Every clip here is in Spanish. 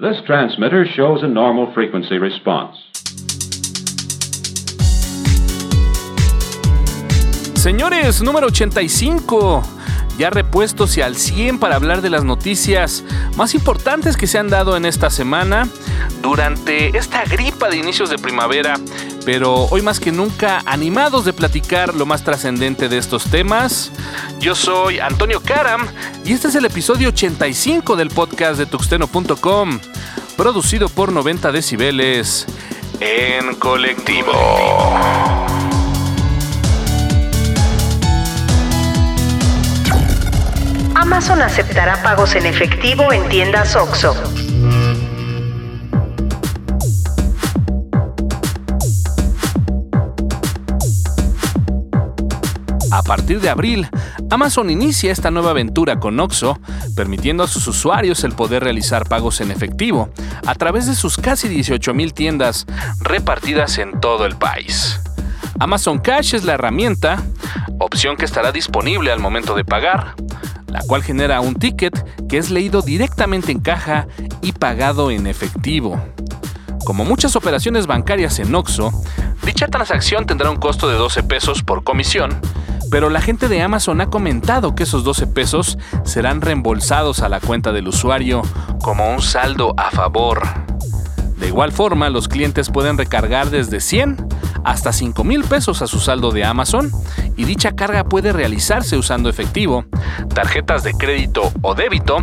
This transmitter shows a normal frequency response. Señores, número 85. Ya repuestos y al 100 para hablar de las noticias más importantes que se han dado en esta semana durante esta gripa de inicios de primavera, pero hoy más que nunca animados de platicar lo más trascendente de estos temas. Yo soy Antonio Karam y este es el episodio 85 del podcast de tuxteno.com, producido por 90 decibeles en colectivo. Amazon aceptará pagos en efectivo en tiendas OXO. A partir de abril, Amazon inicia esta nueva aventura con Oxo, permitiendo a sus usuarios el poder realizar pagos en efectivo a través de sus casi 18.000 tiendas repartidas en todo el país. Amazon Cash es la herramienta, opción que estará disponible al momento de pagar, la cual genera un ticket que es leído directamente en caja y pagado en efectivo. Como muchas operaciones bancarias en Oxo, dicha transacción tendrá un costo de 12 pesos por comisión, pero la gente de Amazon ha comentado que esos 12 pesos serán reembolsados a la cuenta del usuario como un saldo a favor. De igual forma, los clientes pueden recargar desde 100 hasta 5 mil pesos a su saldo de Amazon y dicha carga puede realizarse usando efectivo, tarjetas de crédito o débito,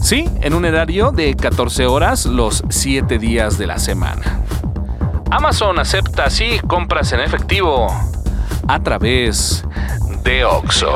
sí, en un horario de 14 horas los 7 días de la semana. Amazon acepta así compras en efectivo a través de Oxo.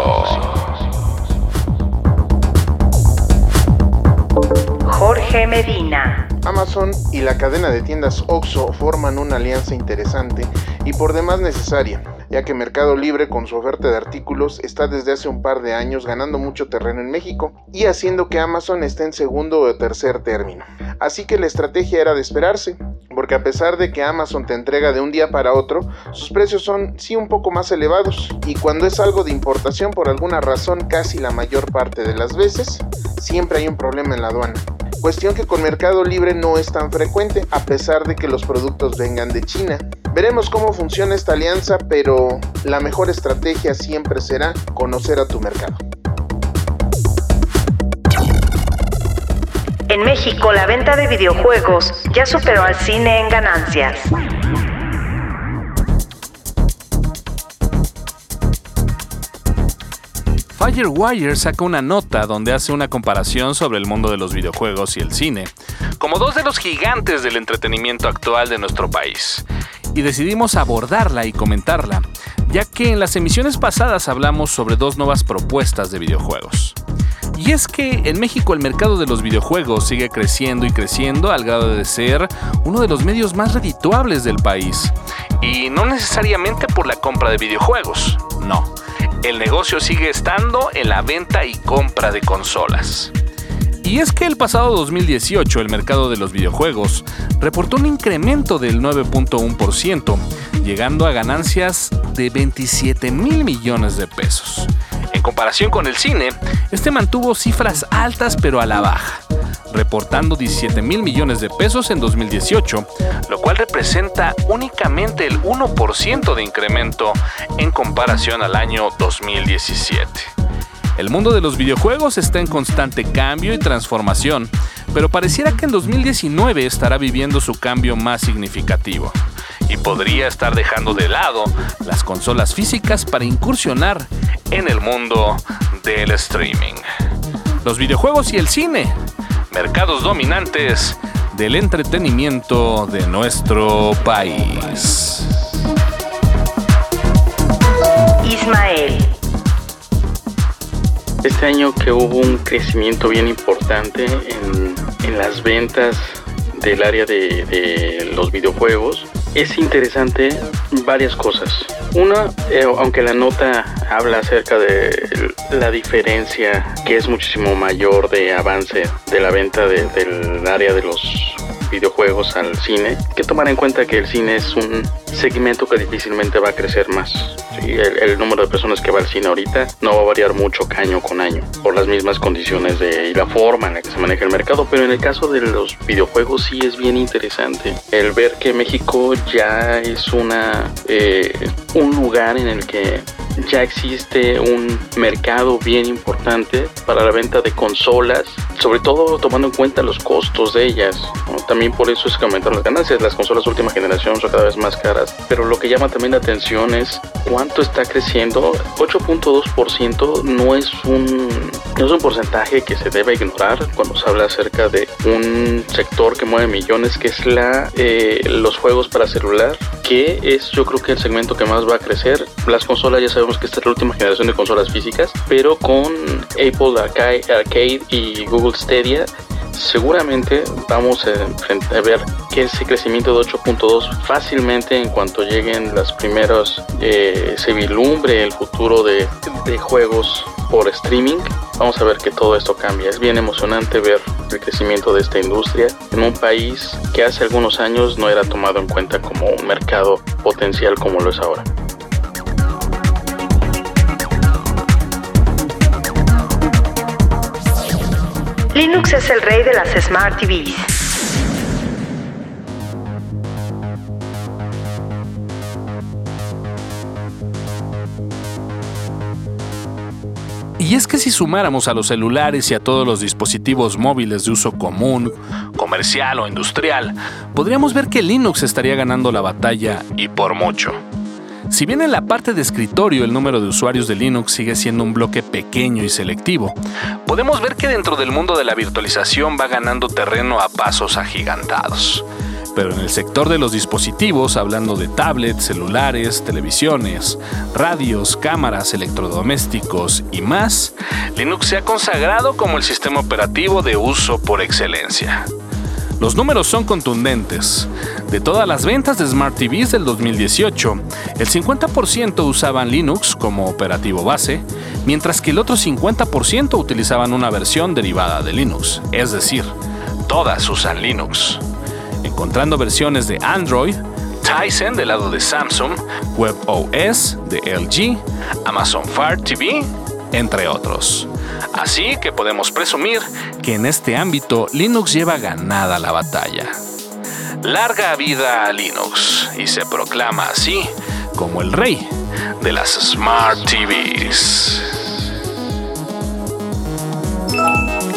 Jorge Medina. Amazon y la cadena de tiendas OXO forman una alianza interesante y por demás necesaria, ya que Mercado Libre con su oferta de artículos está desde hace un par de años ganando mucho terreno en México y haciendo que Amazon esté en segundo o tercer término. Así que la estrategia era de esperarse, porque a pesar de que Amazon te entrega de un día para otro, sus precios son sí un poco más elevados y cuando es algo de importación por alguna razón casi la mayor parte de las veces, siempre hay un problema en la aduana. Cuestión que con Mercado Libre no es tan frecuente, a pesar de que los productos vengan de China. Veremos cómo funciona esta alianza, pero la mejor estrategia siempre será conocer a tu mercado. En México, la venta de videojuegos ya superó al cine en ganancias. Firewire saca una nota donde hace una comparación sobre el mundo de los videojuegos y el cine, como dos de los gigantes del entretenimiento actual de nuestro país. Y decidimos abordarla y comentarla, ya que en las emisiones pasadas hablamos sobre dos nuevas propuestas de videojuegos. Y es que en México el mercado de los videojuegos sigue creciendo y creciendo al grado de ser uno de los medios más redituables del país. Y no necesariamente por la compra de videojuegos, no. El negocio sigue estando en la venta y compra de consolas. Y es que el pasado 2018 el mercado de los videojuegos reportó un incremento del 9.1%, llegando a ganancias de 27 mil millones de pesos. En comparación con el cine, este mantuvo cifras altas pero a la baja, reportando 17 mil millones de pesos en 2018, lo cual representa únicamente el 1% de incremento en comparación al año 2017. El mundo de los videojuegos está en constante cambio y transformación, pero pareciera que en 2019 estará viviendo su cambio más significativo y podría estar dejando de lado las consolas físicas para incursionar en el mundo del streaming. Los videojuegos y el cine, mercados dominantes del entretenimiento de nuestro país. Ismael. Este año que hubo un crecimiento bien importante en, las ventas del área de, los videojuegos, es interesante varias cosas. Una, eh, aunque la nota habla acerca de la diferencia que es muchísimo mayor de avance de la venta de, del área de los videojuegos al cine, que tomar en cuenta que el cine es un segmento que difícilmente va a crecer más. el, número de personas que va al cine ahorita no va a variar mucho año con año por las mismas condiciones de, y la forma en la que se maneja el mercado, pero en el caso de los videojuegos sí es bien interesante el ver que México ya es una eh, un lugar en el que ya existe un mercado bien importante para la venta de consolas, sobre todo tomando en cuenta los costos de ellas. También por eso es que aumentaron las ganancias. Las consolas de última generación son cada vez más caras. Pero lo que llama también la atención es cuánto está creciendo. 8.2% no es un no es un porcentaje que se debe ignorar cuando se habla acerca de un sector que mueve millones, que es la eh, los juegos para celular, que es yo creo que el segmento que más va a crecer. Las consolas ya sabemos que esta es la última generación de consolas físicas, pero con Apple Arcade y Google Stadia seguramente vamos a, ver que ese crecimiento de 8.2 fácilmente en cuanto lleguen las primeros eh, se vilumbre el futuro de, de juegos por streaming. Vamos a ver que todo esto cambia. Es bien emocionante ver el crecimiento de esta industria en un país que hace algunos años no era tomado en cuenta como un mercado potencial como lo es ahora Linux es el rey de las Smart TVs. Y es que si sumáramos a los celulares y a todos los dispositivos móviles de uso común, comercial o industrial, podríamos ver que Linux estaría ganando la batalla y por mucho. Si bien en la parte de escritorio el número de usuarios de Linux sigue siendo un bloque pequeño y selectivo, podemos ver que dentro del mundo de la virtualización va ganando terreno a pasos agigantados. Pero en el sector de los dispositivos, hablando de tablets, celulares, televisiones, radios, cámaras, electrodomésticos y más, Linux se ha consagrado como el sistema operativo de uso por excelencia. Los números son contundentes. De todas las ventas de Smart TVs del 2018, el 50% usaban Linux como operativo base, mientras que el otro 50% utilizaban una versión derivada de Linux, es decir, todas usan Linux. Encontrando versiones de Android, Tizen del lado de Samsung, WebOS de LG, Amazon Fire TV, entre otros. Así que podemos presumir que en este ámbito Linux lleva ganada la batalla. Larga vida a Linux y se proclama así como el rey de las Smart TVs.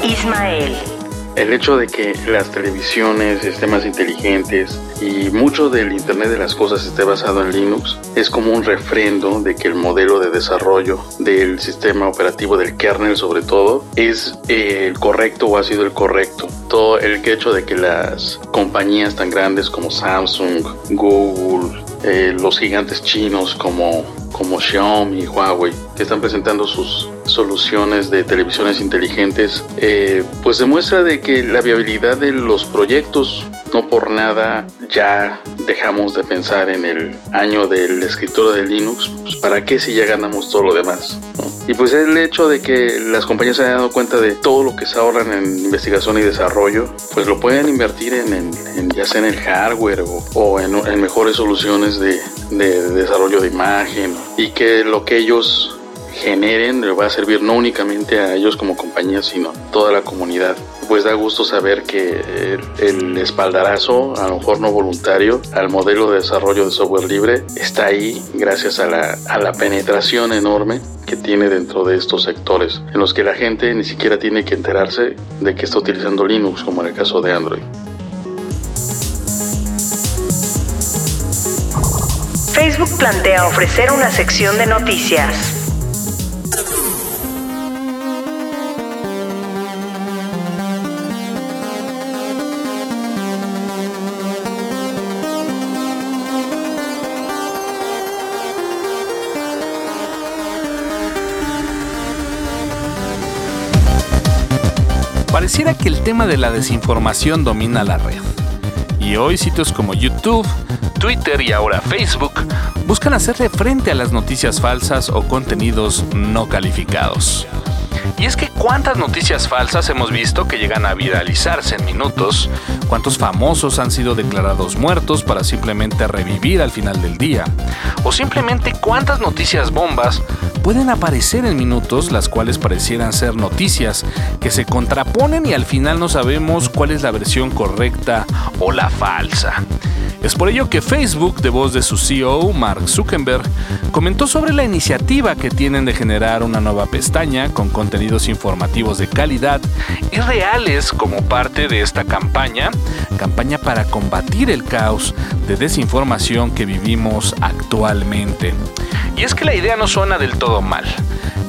Ismael el hecho de que las televisiones, sistemas inteligentes y mucho del Internet de las Cosas esté basado en Linux es como un refrendo de que el modelo de desarrollo del sistema operativo del kernel sobre todo es eh, el correcto o ha sido el correcto. Todo el hecho de que las compañías tan grandes como Samsung, Google, eh, los gigantes chinos como, como Xiaomi y Huawei, que están presentando sus soluciones de televisiones inteligentes, eh, pues demuestra de que la viabilidad de los proyectos no por nada ya dejamos de pensar en el año del escritor de Linux, pues para qué si ya ganamos todo lo demás. Y pues el hecho de que las compañías se hayan dado cuenta de todo lo que se ahorran en investigación y desarrollo, pues lo pueden invertir en, ya sea en el hardware o, en, mejores soluciones de, de desarrollo de imagen y que lo que ellos generen le va a servir no únicamente a ellos como compañía, sino a toda la comunidad. Pues da gusto saber que el espaldarazo, a lo mejor no voluntario, al modelo de desarrollo de software libre está ahí gracias a la, a la penetración enorme que tiene dentro de estos sectores, en los que la gente ni siquiera tiene que enterarse de que está utilizando Linux, como en el caso de Android. Facebook plantea ofrecer una sección de noticias. Pareciera que el tema de la desinformación domina la red. Y hoy sitios como YouTube, Twitter y ahora Facebook buscan hacerle frente a las noticias falsas o contenidos no calificados. Y es que cuántas noticias falsas hemos visto que llegan a viralizarse en minutos, cuántos famosos han sido declarados muertos para simplemente revivir al final del día, o simplemente cuántas noticias bombas pueden aparecer en minutos las cuales parecieran ser noticias que se contraponen y al final no sabemos cuál es la versión correcta o la falsa. Es por ello que Facebook, de voz de su CEO, Mark Zuckerberg, comentó sobre la iniciativa que tienen de generar una nueva pestaña con contenidos informativos de calidad y reales como parte de esta campaña, campaña para combatir el caos de desinformación que vivimos actualmente. Y es que la idea no suena del todo mal,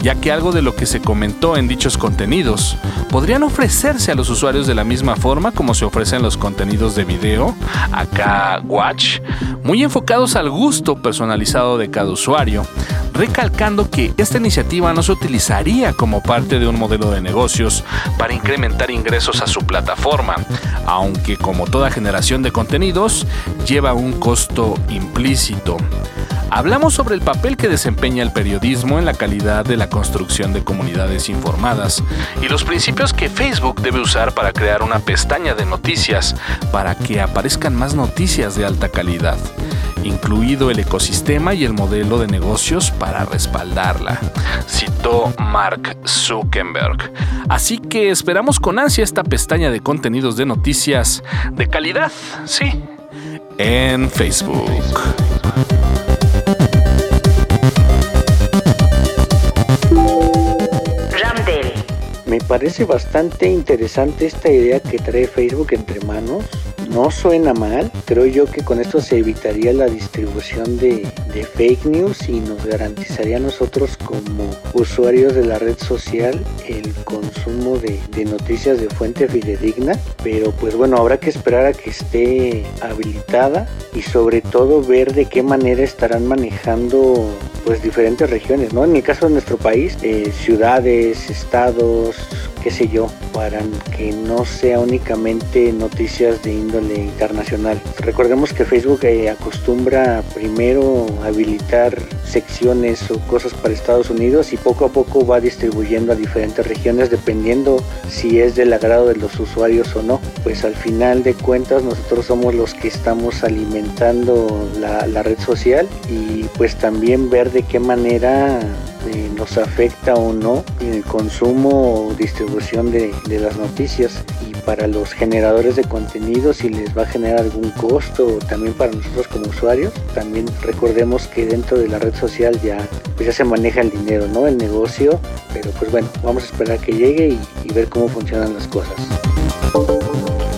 ya que algo de lo que se comentó en dichos contenidos podrían ofrecerse a los usuarios de la misma forma como se ofrecen los contenidos de video, acá Watch, muy enfocados al gusto personalizado de cada usuario, recalcando que esta iniciativa no se utilizaría como parte de un modelo de negocios para incrementar ingresos a su plataforma, aunque como toda generación de contenidos lleva un costo implícito. Hablamos sobre el papel que desempeña el periodismo en la calidad de la construcción de comunidades informadas y los principios que Facebook debe usar para crear una pestaña de noticias para que aparezcan más noticias de alta calidad, incluido el ecosistema y el modelo de negocios para respaldarla, citó Mark Zuckerberg. Así que esperamos con ansia esta pestaña de contenidos de noticias de calidad, sí, en Facebook. Parece bastante interesante esta idea que trae Facebook entre manos. No suena mal. Creo yo que con esto se evitaría la distribución de, fake news y nos garantizaría a nosotros como usuarios de la red social el consumo de, de noticias de fuente fidedigna. Pero pues bueno, habrá que esperar a que esté habilitada y sobre todo ver de qué manera estarán manejando pues diferentes regiones, ¿no? En el caso de nuestro país, eh, ciudades, estados, qué sé yo, para que no sea únicamente noticias de índole internacional. Recordemos que Facebook eh, acostumbra primero habilitar secciones o cosas para Estados Unidos y poco a poco va distribuyendo a diferentes regiones dependiendo si es del agrado de los usuarios o no. Pues al final de cuentas nosotros somos los que estamos alimentando la, la red social y pues también ver de qué manera eh, nos afecta o no en el consumo o distribución de, las noticias. Y para los generadores de contenido si les va a generar algún costo también para nosotros como usuarios también recordemos que dentro de la red social ya pues ya se maneja el dinero no el negocio. Pero pues bueno vamos a esperar que llegue y ver cómo funcionan las cosas.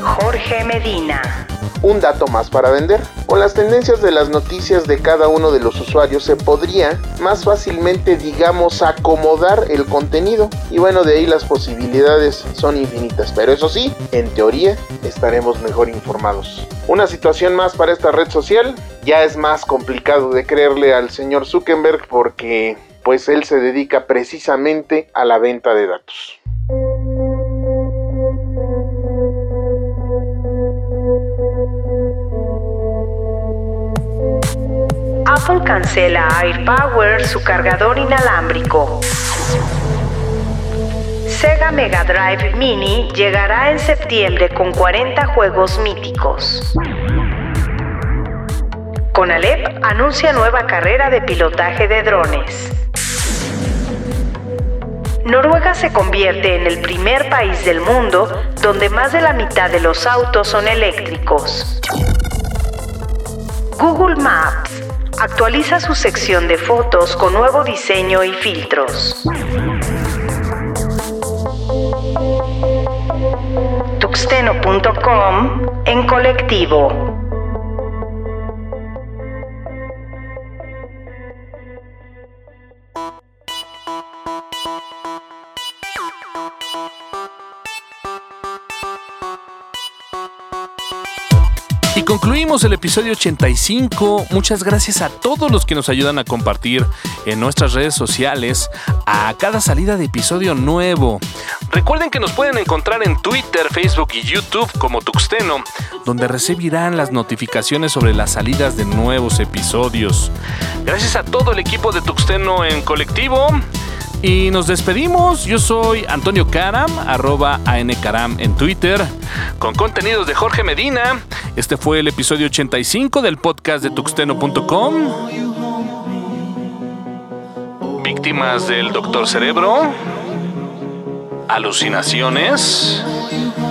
Jorge Medina un dato más para vender. Con las tendencias de las noticias de cada uno de los usuarios se podría más fácilmente, digamos, acomodar el contenido. Y bueno, de ahí las posibilidades son infinitas. Pero eso sí, en teoría estaremos mejor informados. Una situación más para esta red social. Ya es más complicado de creerle al señor Zuckerberg porque pues él se dedica precisamente a la venta de datos. Apple cancela AirPower su cargador inalámbrico. Sega Mega Drive Mini llegará en septiembre con 40 juegos míticos. Conalep anuncia nueva carrera de pilotaje de drones. Noruega se convierte en el primer país del mundo donde más de la mitad de los autos son eléctricos. Google Maps actualiza su sección de fotos con nuevo diseño y filtros. Tuxteno.com en colectivo. Concluimos el episodio 85. Muchas gracias a todos los que nos ayudan a compartir en nuestras redes sociales a cada salida de episodio nuevo. Recuerden que nos pueden encontrar en Twitter, Facebook y YouTube como Tuxteno, donde recibirán las notificaciones sobre las salidas de nuevos episodios. Gracias a todo el equipo de Tuxteno en colectivo. Y nos despedimos. Yo soy Antonio Karam, arroba ANCaram en Twitter, con contenidos de Jorge Medina. Este fue el episodio 85 del podcast de tuxteno.com. Víctimas del Doctor Cerebro. Alucinaciones.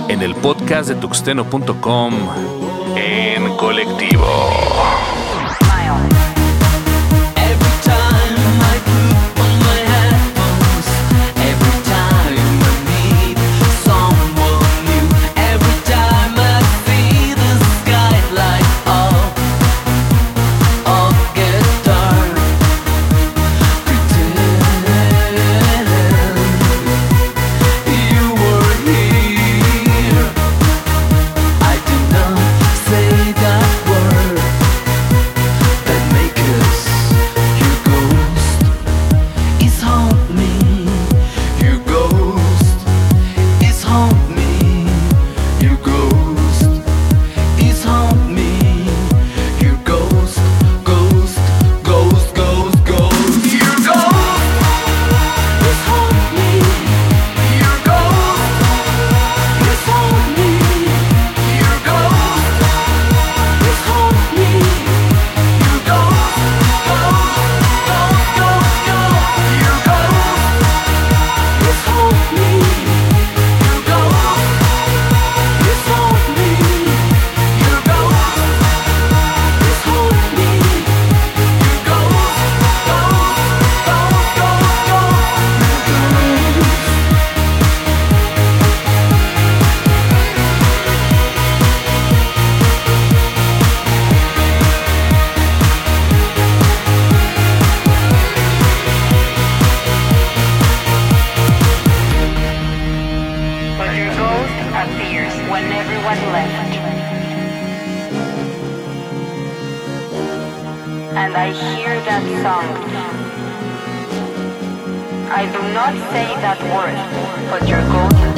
En el podcast de tuxteno.com. En colectivo. And I hear that song. I do not say that word, but your ghost